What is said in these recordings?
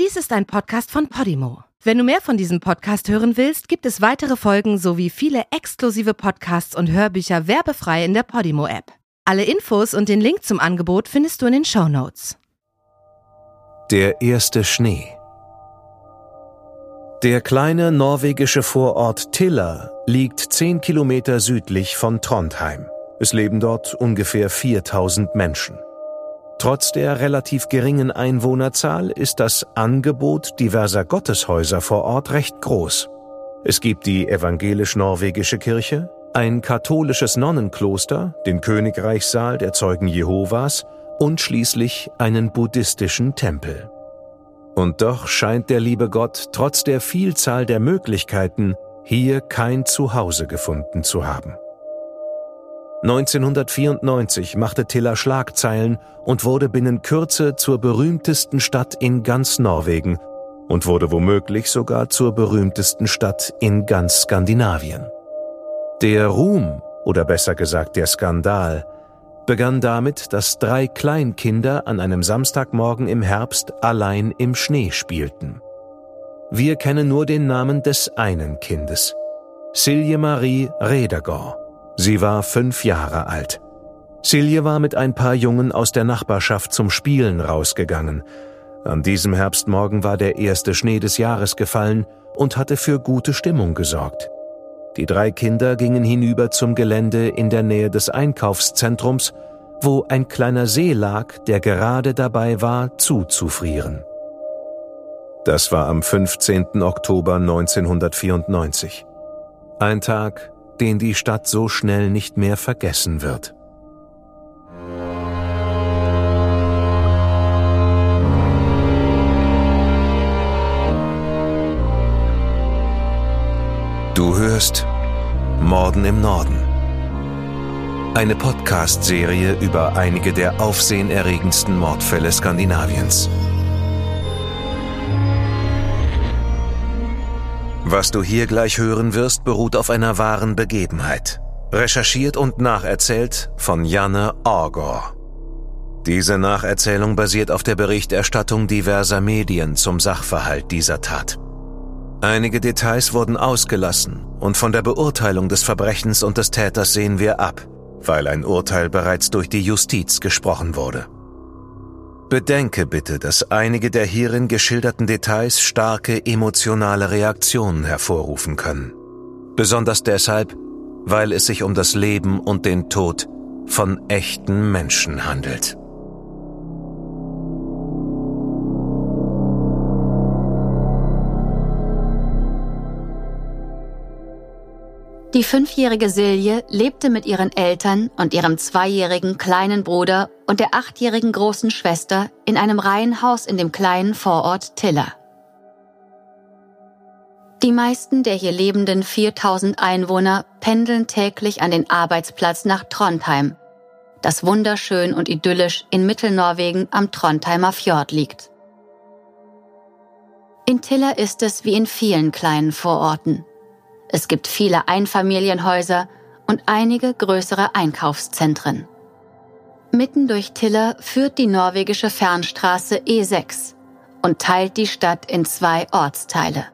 Dies ist ein Podcast von Podimo. Wenn du mehr von diesem Podcast hören willst, gibt es weitere Folgen sowie viele exklusive Podcasts und Hörbücher werbefrei in der Podimo-App. Alle Infos und den Link zum Angebot findest du in den Show Notes. Der erste Schnee. Der kleine norwegische Vorort Tiller liegt 10 Kilometer südlich von Trondheim. Es leben dort ungefähr 4000 Menschen. Trotz der relativ geringen Einwohnerzahl ist das Angebot diverser Gotteshäuser vor Ort recht groß. Es gibt die evangelisch-norwegische Kirche, ein katholisches Nonnenkloster, den Königreichssaal der Zeugen Jehovas und schließlich einen buddhistischen Tempel. Und doch scheint der liebe Gott trotz der Vielzahl der Möglichkeiten hier kein Zuhause gefunden zu haben. 1994 machte Tiller Schlagzeilen und wurde binnen Kürze zur berühmtesten Stadt in ganz Norwegen und wurde womöglich sogar zur berühmtesten Stadt in ganz Skandinavien. Der Ruhm, oder besser gesagt der Skandal, begann damit, dass drei Kleinkinder an einem Samstagmorgen im Herbst allein im Schnee spielten. Wir kennen nur den Namen des einen Kindes, Silje Marie Redagor. Sie war fünf Jahre alt. Silje war mit ein paar Jungen aus der Nachbarschaft zum Spielen rausgegangen. An diesem Herbstmorgen war der erste Schnee des Jahres gefallen und hatte für gute Stimmung gesorgt. Die drei Kinder gingen hinüber zum Gelände in der Nähe des Einkaufszentrums, wo ein kleiner See lag, der gerade dabei war, zuzufrieren. Das war am 15. Oktober 1994. Ein Tag, den die Stadt so schnell nicht mehr vergessen wird. Du hörst Morden im Norden. Eine Podcast-Serie über einige der aufsehenerregendsten Mordfälle Skandinaviens. Was du hier gleich hören wirst, beruht auf einer wahren Begebenheit. Recherchiert und nacherzählt von Janne Orgor. Diese Nacherzählung basiert auf der Berichterstattung diverser Medien zum Sachverhalt dieser Tat. Einige Details wurden ausgelassen und von der Beurteilung des Verbrechens und des Täters sehen wir ab, weil ein Urteil bereits durch die Justiz gesprochen wurde. Bedenke bitte, dass einige der hierin geschilderten Details starke emotionale Reaktionen hervorrufen können. Besonders deshalb, weil es sich um das Leben und den Tod von echten Menschen handelt. Die fünfjährige Silje lebte mit ihren Eltern und ihrem zweijährigen kleinen Bruder und der achtjährigen großen Schwester in einem Reihenhaus in dem kleinen Vorort Tiller. Die meisten der hier lebenden 4000 Einwohner pendeln täglich an den Arbeitsplatz nach Trondheim, das wunderschön und idyllisch in Mittelnorwegen am Trondheimer Fjord liegt. In Tiller ist es wie in vielen kleinen Vororten. Es gibt viele Einfamilienhäuser und einige größere Einkaufszentren. Mitten durch Tiller führt die norwegische Fernstraße E6 und teilt die Stadt in zwei Ortsteile.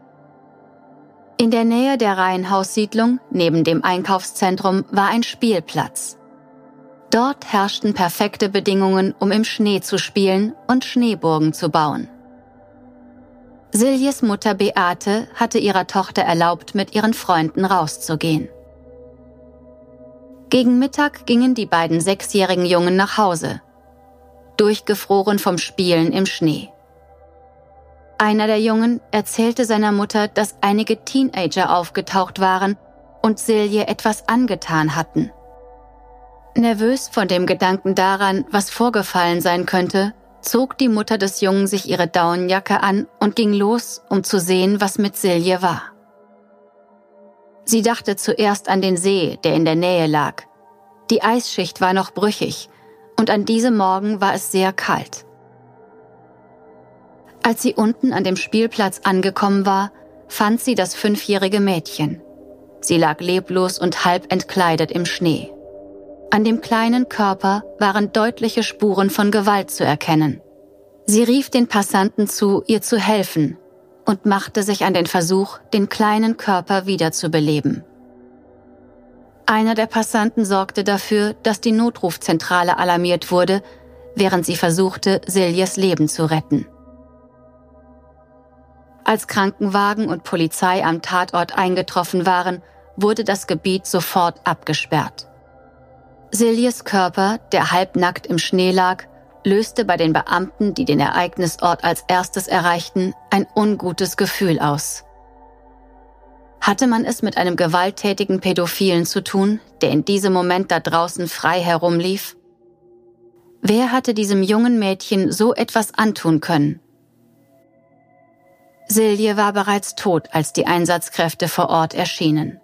In der Nähe der Reihenhaussiedlung, neben dem Einkaufszentrum, war ein Spielplatz. Dort herrschten perfekte Bedingungen, um im Schnee zu spielen und Schneeburgen zu bauen. Siljes Mutter Beate hatte ihrer Tochter erlaubt, mit ihren Freunden rauszugehen. Gegen Mittag gingen die beiden sechsjährigen Jungen nach Hause, durchgefroren vom Spielen im Schnee. Einer der Jungen erzählte seiner Mutter, dass einige Teenager aufgetaucht waren und Silje etwas angetan hatten. Nervös von dem Gedanken daran, was vorgefallen sein könnte, zog die Mutter des Jungen sich ihre Daunenjacke an und ging los, um zu sehen, was mit Silje war. Sie dachte zuerst an den See, der in der Nähe lag. Die Eisschicht war noch brüchig und an diesem Morgen war es sehr kalt. Als sie unten an dem Spielplatz angekommen war, fand sie das fünfjährige Mädchen. Sie lag leblos und halb entkleidet im Schnee. An dem kleinen Körper waren deutliche Spuren von Gewalt zu erkennen. Sie rief den Passanten zu, ihr zu helfen und machte sich an den Versuch, den kleinen Körper wiederzubeleben. Einer der Passanten sorgte dafür, dass die Notrufzentrale alarmiert wurde, während sie versuchte, Siljes Leben zu retten. Als Krankenwagen und Polizei am Tatort eingetroffen waren, wurde das Gebiet sofort abgesperrt. Siljes Körper, der halbnackt im Schnee lag, löste bei den Beamten, die den Ereignisort als erstes erreichten, ein ungutes Gefühl aus. Hatte man es mit einem gewalttätigen Pädophilen zu tun, der in diesem Moment da draußen frei herumlief? Wer hatte diesem jungen Mädchen so etwas antun können? Silje war bereits tot, als die Einsatzkräfte vor Ort erschienen.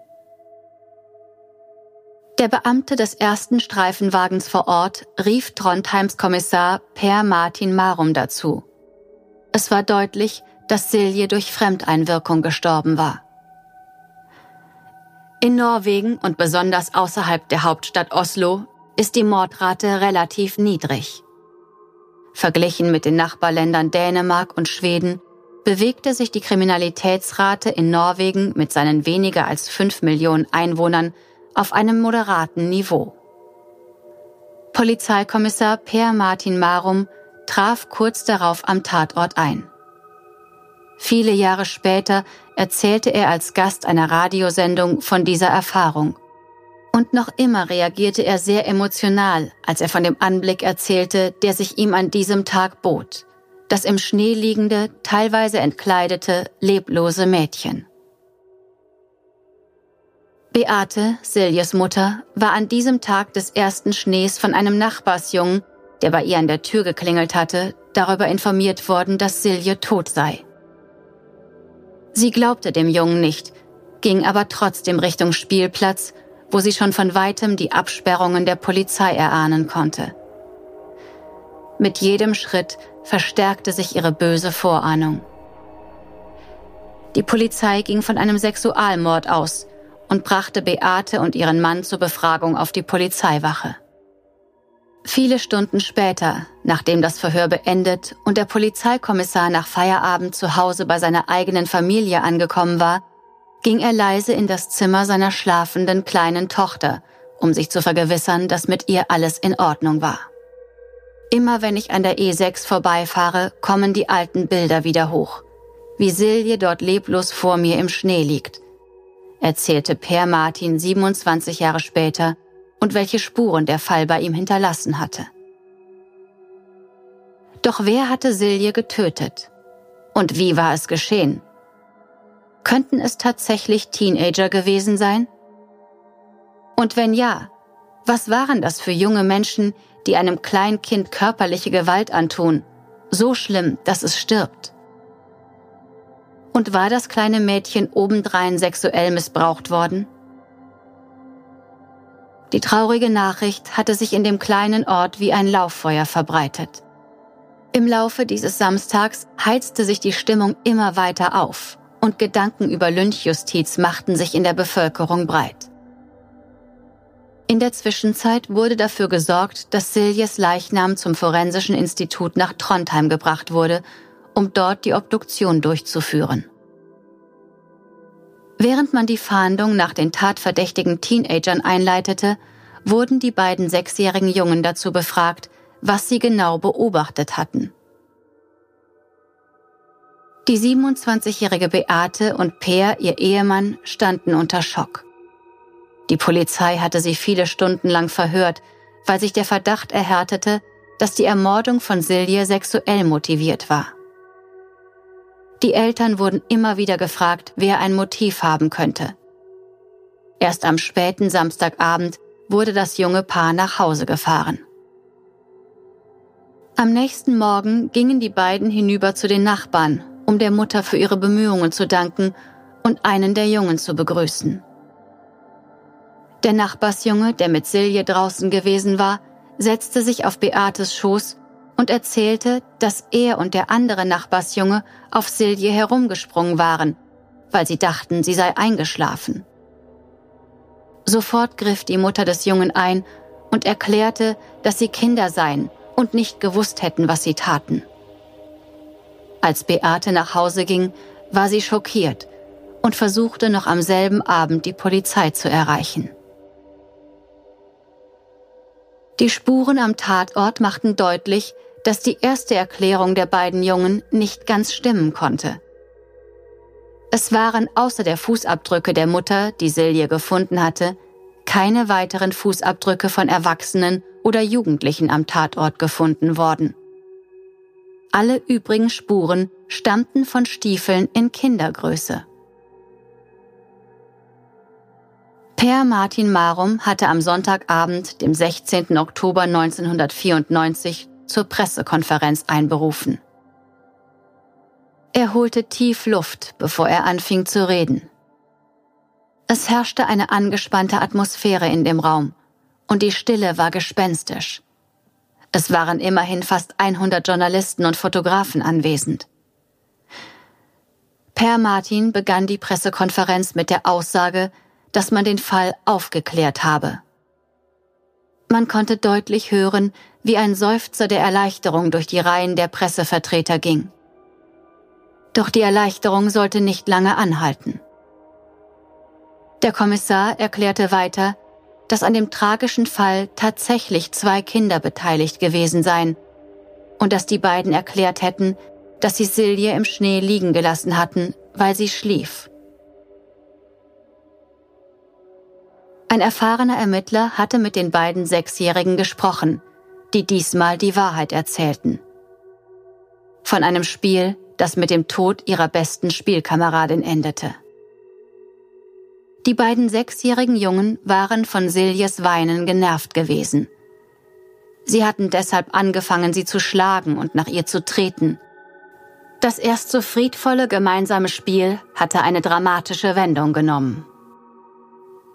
Der Beamte des ersten Streifenwagens vor Ort rief Trondheims Kommissar Per Martin Marum dazu. Es war deutlich, dass Silje durch Fremdeinwirkung gestorben war. In Norwegen und besonders außerhalb der Hauptstadt Oslo ist die Mordrate relativ niedrig. Verglichen mit den Nachbarländern Dänemark und Schweden bewegte sich die Kriminalitätsrate in Norwegen mit seinen weniger als fünf Millionen Einwohnern auf einem moderaten Niveau. Polizeikommissar Per Martin Marum traf kurz darauf am Tatort ein. Viele Jahre später erzählte er als Gast einer Radiosendung von dieser Erfahrung. Und noch immer reagierte er sehr emotional, als er von dem Anblick erzählte, der sich ihm an diesem Tag bot. Das im Schnee liegende, teilweise entkleidete, leblose Mädchen. Beate, Siljes Mutter, war an diesem Tag des ersten Schnees von einem Nachbarsjungen, der bei ihr an der Tür geklingelt hatte, darüber informiert worden, dass Silje tot sei. Sie glaubte dem Jungen nicht, ging aber trotzdem Richtung Spielplatz, wo sie schon von weitem die Absperrungen der Polizei erahnen konnte. Mit jedem Schritt verstärkte sich ihre böse Vorahnung. Die Polizei ging von einem Sexualmord aus, und brachte Beate und ihren Mann zur Befragung auf die Polizeiwache. Viele Stunden später, nachdem das Verhör beendet und der Polizeikommissar nach Feierabend zu Hause bei seiner eigenen Familie angekommen war, ging er leise in das Zimmer seiner schlafenden kleinen Tochter, um sich zu vergewissern, dass mit ihr alles in Ordnung war. Immer wenn ich an der E6 vorbeifahre, kommen die alten Bilder wieder hoch, wie Silje dort leblos vor mir im Schnee liegt, erzählte Per Martin 27 Jahre später und welche Spuren der Fall bei ihm hinterlassen hatte. Doch wer hatte Silje getötet? Und wie war es geschehen? Könnten es tatsächlich Teenager gewesen sein? Und wenn ja, was waren das für junge Menschen, die einem Kleinkind körperliche Gewalt antun, so schlimm, dass es stirbt? Und war das kleine Mädchen obendrein sexuell missbraucht worden? Die traurige Nachricht hatte sich in dem kleinen Ort wie ein Lauffeuer verbreitet. Im Laufe dieses Samstags heizte sich die Stimmung immer weiter auf und Gedanken über Lynchjustiz machten sich in der Bevölkerung breit. In der Zwischenzeit wurde dafür gesorgt, dass Siljes Leichnam zum Forensischen Institut nach Trondheim gebracht wurde um dort die Obduktion durchzuführen. Während man die Fahndung nach den tatverdächtigen Teenagern einleitete, wurden die beiden sechsjährigen Jungen dazu befragt, was sie genau beobachtet hatten. Die 27-jährige Beate und Peer, ihr Ehemann, standen unter Schock. Die Polizei hatte sie viele Stunden lang verhört, weil sich der Verdacht erhärtete, dass die Ermordung von Silje sexuell motiviert war. Die Eltern wurden immer wieder gefragt, wer ein Motiv haben könnte. Erst am späten Samstagabend wurde das junge Paar nach Hause gefahren. Am nächsten Morgen gingen die beiden hinüber zu den Nachbarn, um der Mutter für ihre Bemühungen zu danken und einen der Jungen zu begrüßen. Der Nachbarsjunge, der mit Silje draußen gewesen war, setzte sich auf Beates Schoß und erzählte, dass er und der andere Nachbarsjunge auf Silje herumgesprungen waren, weil sie dachten, sie sei eingeschlafen. Sofort griff die Mutter des Jungen ein und erklärte, dass sie Kinder seien und nicht gewusst hätten, was sie taten. Als Beate nach Hause ging, war sie schockiert und versuchte noch am selben Abend die Polizei zu erreichen. Die Spuren am Tatort machten deutlich, dass die erste Erklärung der beiden Jungen nicht ganz stimmen konnte. Es waren außer der Fußabdrücke der Mutter, die Silje gefunden hatte, keine weiteren Fußabdrücke von Erwachsenen oder Jugendlichen am Tatort gefunden worden. Alle übrigen Spuren stammten von Stiefeln in Kindergröße. Per Martin Marum hatte am Sonntagabend, dem 16. Oktober 1994, zur Pressekonferenz einberufen. Er holte tief Luft, bevor er anfing zu reden. Es herrschte eine angespannte Atmosphäre in dem Raum und die Stille war gespenstisch. Es waren immerhin fast 100 Journalisten und Fotografen anwesend. Per Martin begann die Pressekonferenz mit der Aussage, dass man den Fall aufgeklärt habe. Man konnte deutlich hören, wie ein Seufzer der Erleichterung durch die Reihen der Pressevertreter ging. Doch die Erleichterung sollte nicht lange anhalten. Der Kommissar erklärte weiter, dass an dem tragischen Fall tatsächlich zwei Kinder beteiligt gewesen seien und dass die beiden erklärt hätten, dass sie Silje im Schnee liegen gelassen hatten, weil sie schlief. Ein erfahrener Ermittler hatte mit den beiden Sechsjährigen gesprochen, die diesmal die Wahrheit erzählten. Von einem Spiel, das mit dem Tod ihrer besten Spielkameradin endete. Die beiden sechsjährigen Jungen waren von Siljes Weinen genervt gewesen. Sie hatten deshalb angefangen, sie zu schlagen und nach ihr zu treten. Das erst so friedvolle gemeinsame Spiel hatte eine dramatische Wendung genommen.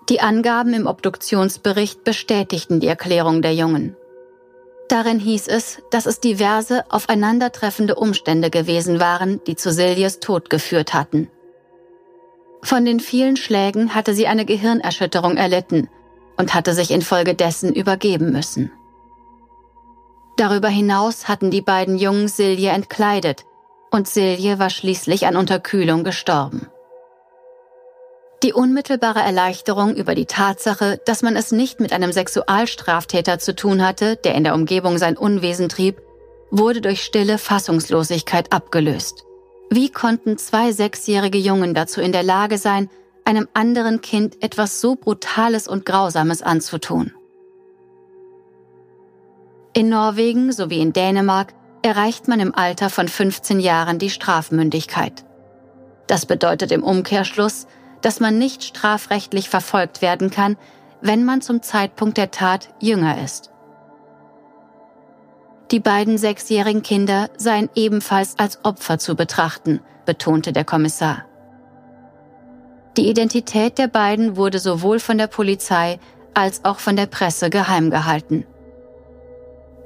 Die Angaben im Obduktionsbericht bestätigten die Erklärung der Jungen. Darin hieß es, dass es diverse aufeinandertreffende Umstände gewesen waren, die zu Siljes Tod geführt hatten. Von den vielen Schlägen hatte sie eine Gehirnerschütterung erlitten und hatte sich infolgedessen übergeben müssen. Darüber hinaus hatten die beiden Jungen Silje entkleidet und Silje war schließlich an Unterkühlung gestorben. Die unmittelbare Erleichterung über die Tatsache, dass man es nicht mit einem Sexualstraftäter zu tun hatte, der in der Umgebung sein Unwesen trieb, wurde durch stille Fassungslosigkeit abgelöst. Wie konnten zwei sechsjährige Jungen dazu in der Lage sein, einem anderen Kind etwas so Brutales und Grausames anzutun? In Norwegen sowie in Dänemark erreicht man im Alter von 15 Jahren die Strafmündigkeit. Das bedeutet im Umkehrschluss, dass man nicht strafrechtlich verfolgt werden kann, wenn man zum Zeitpunkt der Tat jünger ist. Die beiden sechsjährigen Kinder seien ebenfalls als Opfer zu betrachten, betonte der Kommissar. Die Identität der beiden wurde sowohl von der Polizei als auch von der Presse geheim gehalten.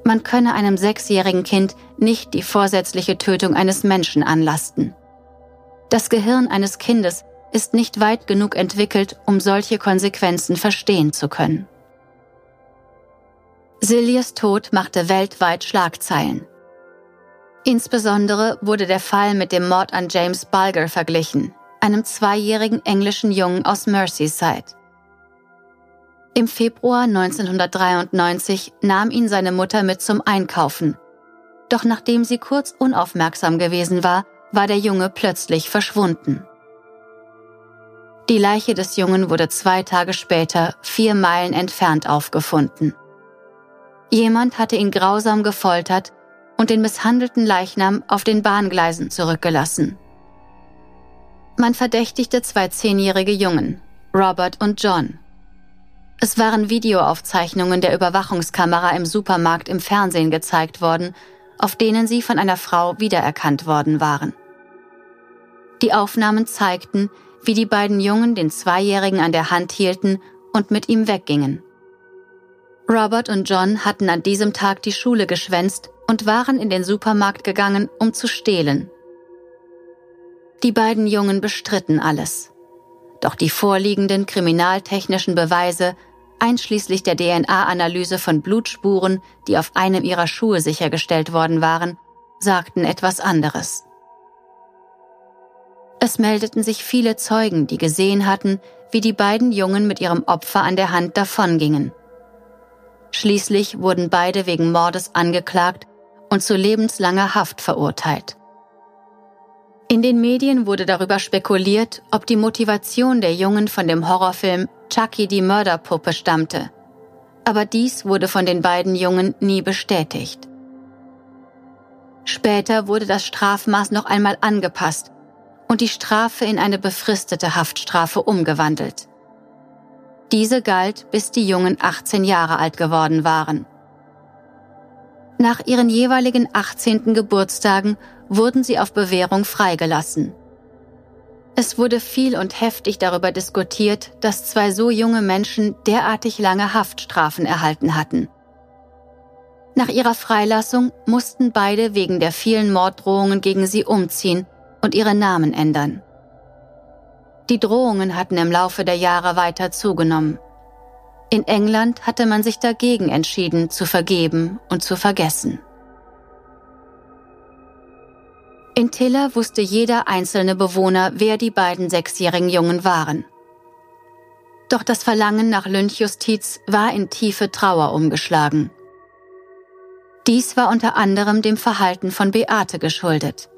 Man könne einem sechsjährigen Kind nicht die vorsätzliche Tötung eines Menschen anlasten. Das Gehirn eines Kindes ist nicht weit genug entwickelt, um solche Konsequenzen verstehen zu können. Siljes Tod machte weltweit Schlagzeilen. Insbesondere wurde der Fall mit dem Mord an James Bulger verglichen, einem zweijährigen englischen Jungen aus Merseyside. Im Februar 1993 nahm ihn seine Mutter mit zum Einkaufen. Doch nachdem sie kurz unaufmerksam gewesen war, war der Junge plötzlich verschwunden. Die Leiche des Jungen wurde zwei Tage später vier Meilen entfernt aufgefunden. Jemand hatte ihn grausam gefoltert und den misshandelten Leichnam auf den Bahngleisen zurückgelassen. Man verdächtigte zwei zehnjährige Jungen, Robert und John. Es waren Videoaufzeichnungen der Überwachungskamera im Supermarkt im Fernsehen gezeigt worden, auf denen sie von einer Frau wiedererkannt worden waren. Die Aufnahmen zeigten, wie die beiden Jungen den Zweijährigen an der Hand hielten und mit ihm weggingen. Robert und John hatten an diesem Tag die Schule geschwänzt und waren in den Supermarkt gegangen, um zu stehlen. Die beiden Jungen bestritten alles. Doch die vorliegenden kriminaltechnischen Beweise, einschließlich der DNA-Analyse von Blutspuren, die auf einem ihrer Schuhe sichergestellt worden waren, sagten etwas anderes. Es meldeten sich viele Zeugen, die gesehen hatten, wie die beiden Jungen mit ihrem Opfer an der Hand davongingen. Schließlich wurden beide wegen Mordes angeklagt und zu lebenslanger Haft verurteilt. In den Medien wurde darüber spekuliert, ob die Motivation der Jungen von dem Horrorfilm Chucky die Mörderpuppe stammte. Aber dies wurde von den beiden Jungen nie bestätigt. Später wurde das Strafmaß noch einmal angepasst und die Strafe in eine befristete Haftstrafe umgewandelt. Diese galt, bis die Jungen 18 Jahre alt geworden waren. Nach ihren jeweiligen 18. Geburtstagen wurden sie auf Bewährung freigelassen. Es wurde viel und heftig darüber diskutiert, dass zwei so junge Menschen derartig lange Haftstrafen erhalten hatten. Nach ihrer Freilassung mussten beide wegen der vielen Morddrohungen gegen sie umziehen und ihre Namen ändern. Die Drohungen hatten im Laufe der Jahre weiter zugenommen. In England hatte man sich dagegen entschieden, zu vergeben und zu vergessen. In Tiller wusste jeder einzelne Bewohner, wer die beiden sechsjährigen Jungen waren. Doch das Verlangen nach Lynchjustiz war in tiefe Trauer umgeschlagen. Dies war unter anderem dem Verhalten von Beate geschuldet.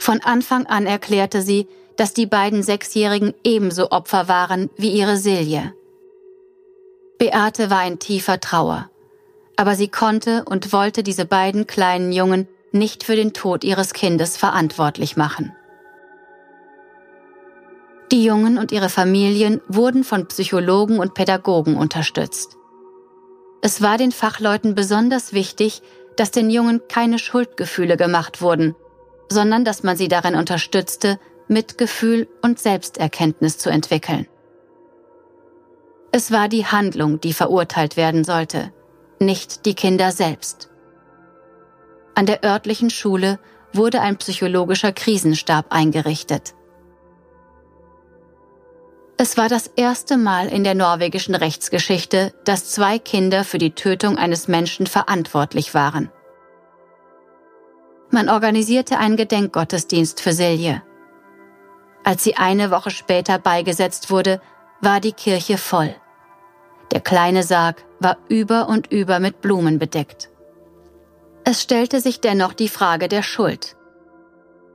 Von Anfang an erklärte sie, dass die beiden Sechsjährigen ebenso Opfer waren wie ihre Silje. Beate war in tiefer Trauer, aber sie konnte und wollte diese beiden kleinen Jungen nicht für den Tod ihres Kindes verantwortlich machen. Die Jungen und ihre Familien wurden von Psychologen und Pädagogen unterstützt. Es war den Fachleuten besonders wichtig, dass den Jungen keine Schuldgefühle gemacht wurden, sondern dass man sie darin unterstützte, Mitgefühl und Selbsterkenntnis zu entwickeln. Es war die Handlung, die verurteilt werden sollte, nicht die Kinder selbst. An der örtlichen Schule wurde ein psychologischer Krisenstab eingerichtet. Es war das erste Mal in der norwegischen Rechtsgeschichte, dass zwei Kinder für die Tötung eines Menschen verantwortlich waren. Man organisierte einen Gedenkgottesdienst für Silje. Als sie eine Woche später beigesetzt wurde, war die Kirche voll. Der kleine Sarg war über und über mit Blumen bedeckt. Es stellte sich dennoch die Frage der Schuld.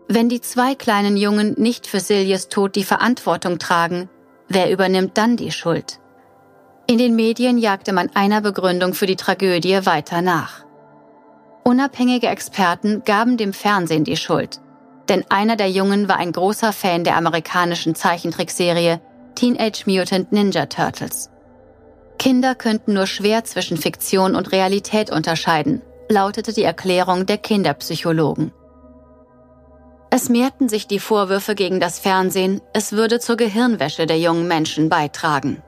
Wenn die zwei kleinen Jungen nicht für Siljes Tod die Verantwortung tragen, wer übernimmt dann die Schuld? In den Medien jagte man einer Begründung für die Tragödie weiter nach. Unabhängige Experten gaben dem Fernsehen die Schuld, denn einer der Jungen war ein großer Fan der amerikanischen Zeichentrickserie Teenage Mutant Ninja Turtles. Kinder könnten nur schwer zwischen Fiktion und Realität unterscheiden, lautete die Erklärung der Kinderpsychologen. Es mehrten sich die Vorwürfe gegen das Fernsehen, es würde zur Gehirnwäsche der jungen Menschen beitragen.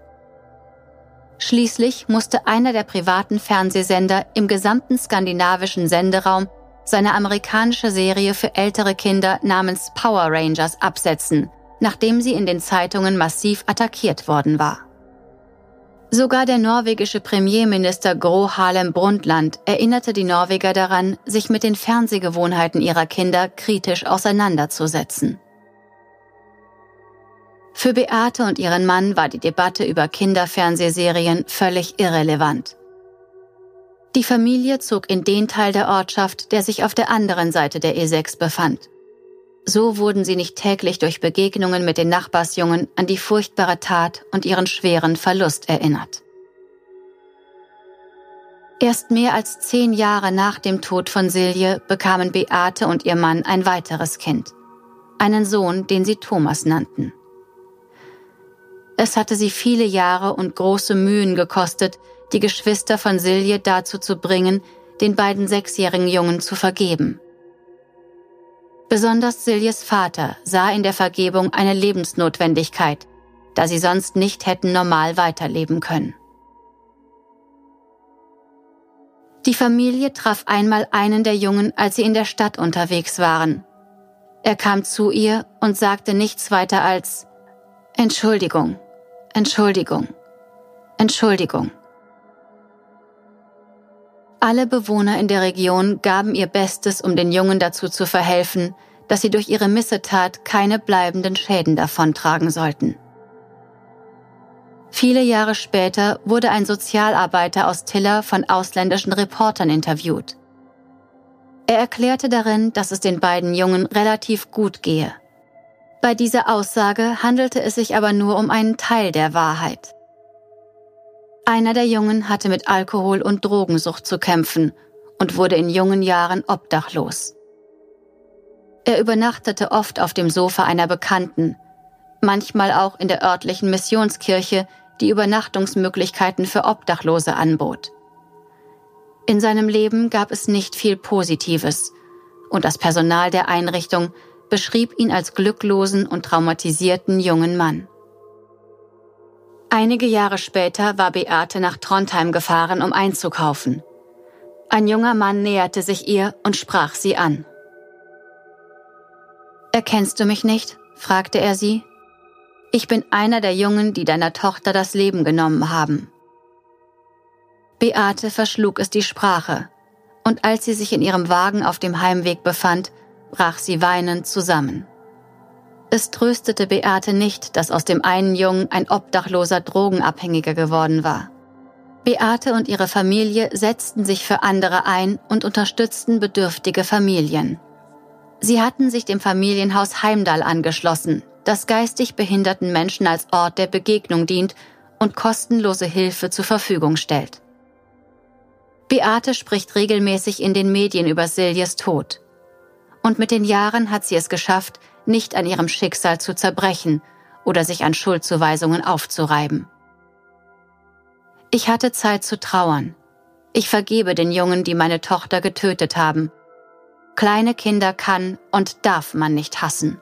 Schließlich musste einer der privaten Fernsehsender im gesamten skandinavischen Senderaum seine amerikanische Serie für ältere Kinder namens Power Rangers absetzen, nachdem sie in den Zeitungen massiv attackiert worden war. Sogar der norwegische Premierminister Gro Harlem Brundtland erinnerte die Norweger daran, sich mit den Fernsehgewohnheiten ihrer Kinder kritisch auseinanderzusetzen. Für Beate und ihren Mann war die Debatte über Kinderfernsehserien völlig irrelevant. Die Familie zog in den Teil der Ortschaft, der sich auf der anderen Seite der E6 befand. So wurden sie nicht täglich durch Begegnungen mit den Nachbarsjungen an die furchtbare Tat und ihren schweren Verlust erinnert. Erst mehr als zehn Jahre nach dem Tod von Silje bekamen Beate und ihr Mann ein weiteres Kind, einen Sohn, den sie Thomas nannten. Es hatte sie viele Jahre und große Mühen gekostet, die Geschwister von Silje dazu zu bringen, den beiden sechsjährigen Jungen zu vergeben. Besonders Siljes Vater sah in der Vergebung eine Lebensnotwendigkeit, da sie sonst nicht hätten normal weiterleben können. Die Familie traf einmal einen der Jungen, als sie in der Stadt unterwegs waren. Er kam zu ihr und sagte nichts weiter als Entschuldigung, Entschuldigung, Entschuldigung. Alle Bewohner in der Region gaben ihr Bestes, um den Jungen dazu zu verhelfen, dass sie durch ihre Missetat keine bleibenden Schäden davontragen sollten. Viele Jahre später wurde ein Sozialarbeiter aus Tiller von ausländischen Reportern interviewt. Er erklärte darin, dass es den beiden Jungen relativ gut gehe. Bei dieser Aussage handelte es sich aber nur um einen Teil der Wahrheit. Einer der Jungen hatte mit Alkohol- und Drogensucht zu kämpfen und wurde in jungen Jahren obdachlos. Er übernachtete oft auf dem Sofa einer Bekannten, manchmal auch in der örtlichen Missionskirche, die Übernachtungsmöglichkeiten für Obdachlose anbot. In seinem Leben gab es nicht viel Positives, und das Personal der Einrichtung beschrieb ihn als glücklosen und traumatisierten jungen Mann. Einige Jahre später war Beate nach Trondheim gefahren, um einzukaufen. Ein junger Mann näherte sich ihr und sprach sie an. Erkennst du mich nicht? fragte er sie. Ich bin einer der Jungen, die deiner Tochter das Leben genommen haben. Beate verschlug es die Sprache, und als sie sich in ihrem Wagen auf dem Heimweg befand, brach sie weinend zusammen. Es tröstete Beate nicht, dass aus dem einen Jungen ein obdachloser Drogenabhängiger geworden war. Beate und ihre Familie setzten sich für andere ein und unterstützten bedürftige Familien. Sie hatten sich dem Familienhaus Heimdall angeschlossen, das geistig behinderten Menschen als Ort der Begegnung dient und kostenlose Hilfe zur Verfügung stellt. Beate spricht regelmäßig in den Medien über Siljes Tod. Und mit den Jahren hat sie es geschafft, nicht an ihrem Schicksal zu zerbrechen oder sich an Schuldzuweisungen aufzureiben. Ich hatte Zeit zu trauern. Ich vergebe den Jungen, die meine Tochter getötet haben, Kleine Kinder kann und darf man nicht hassen.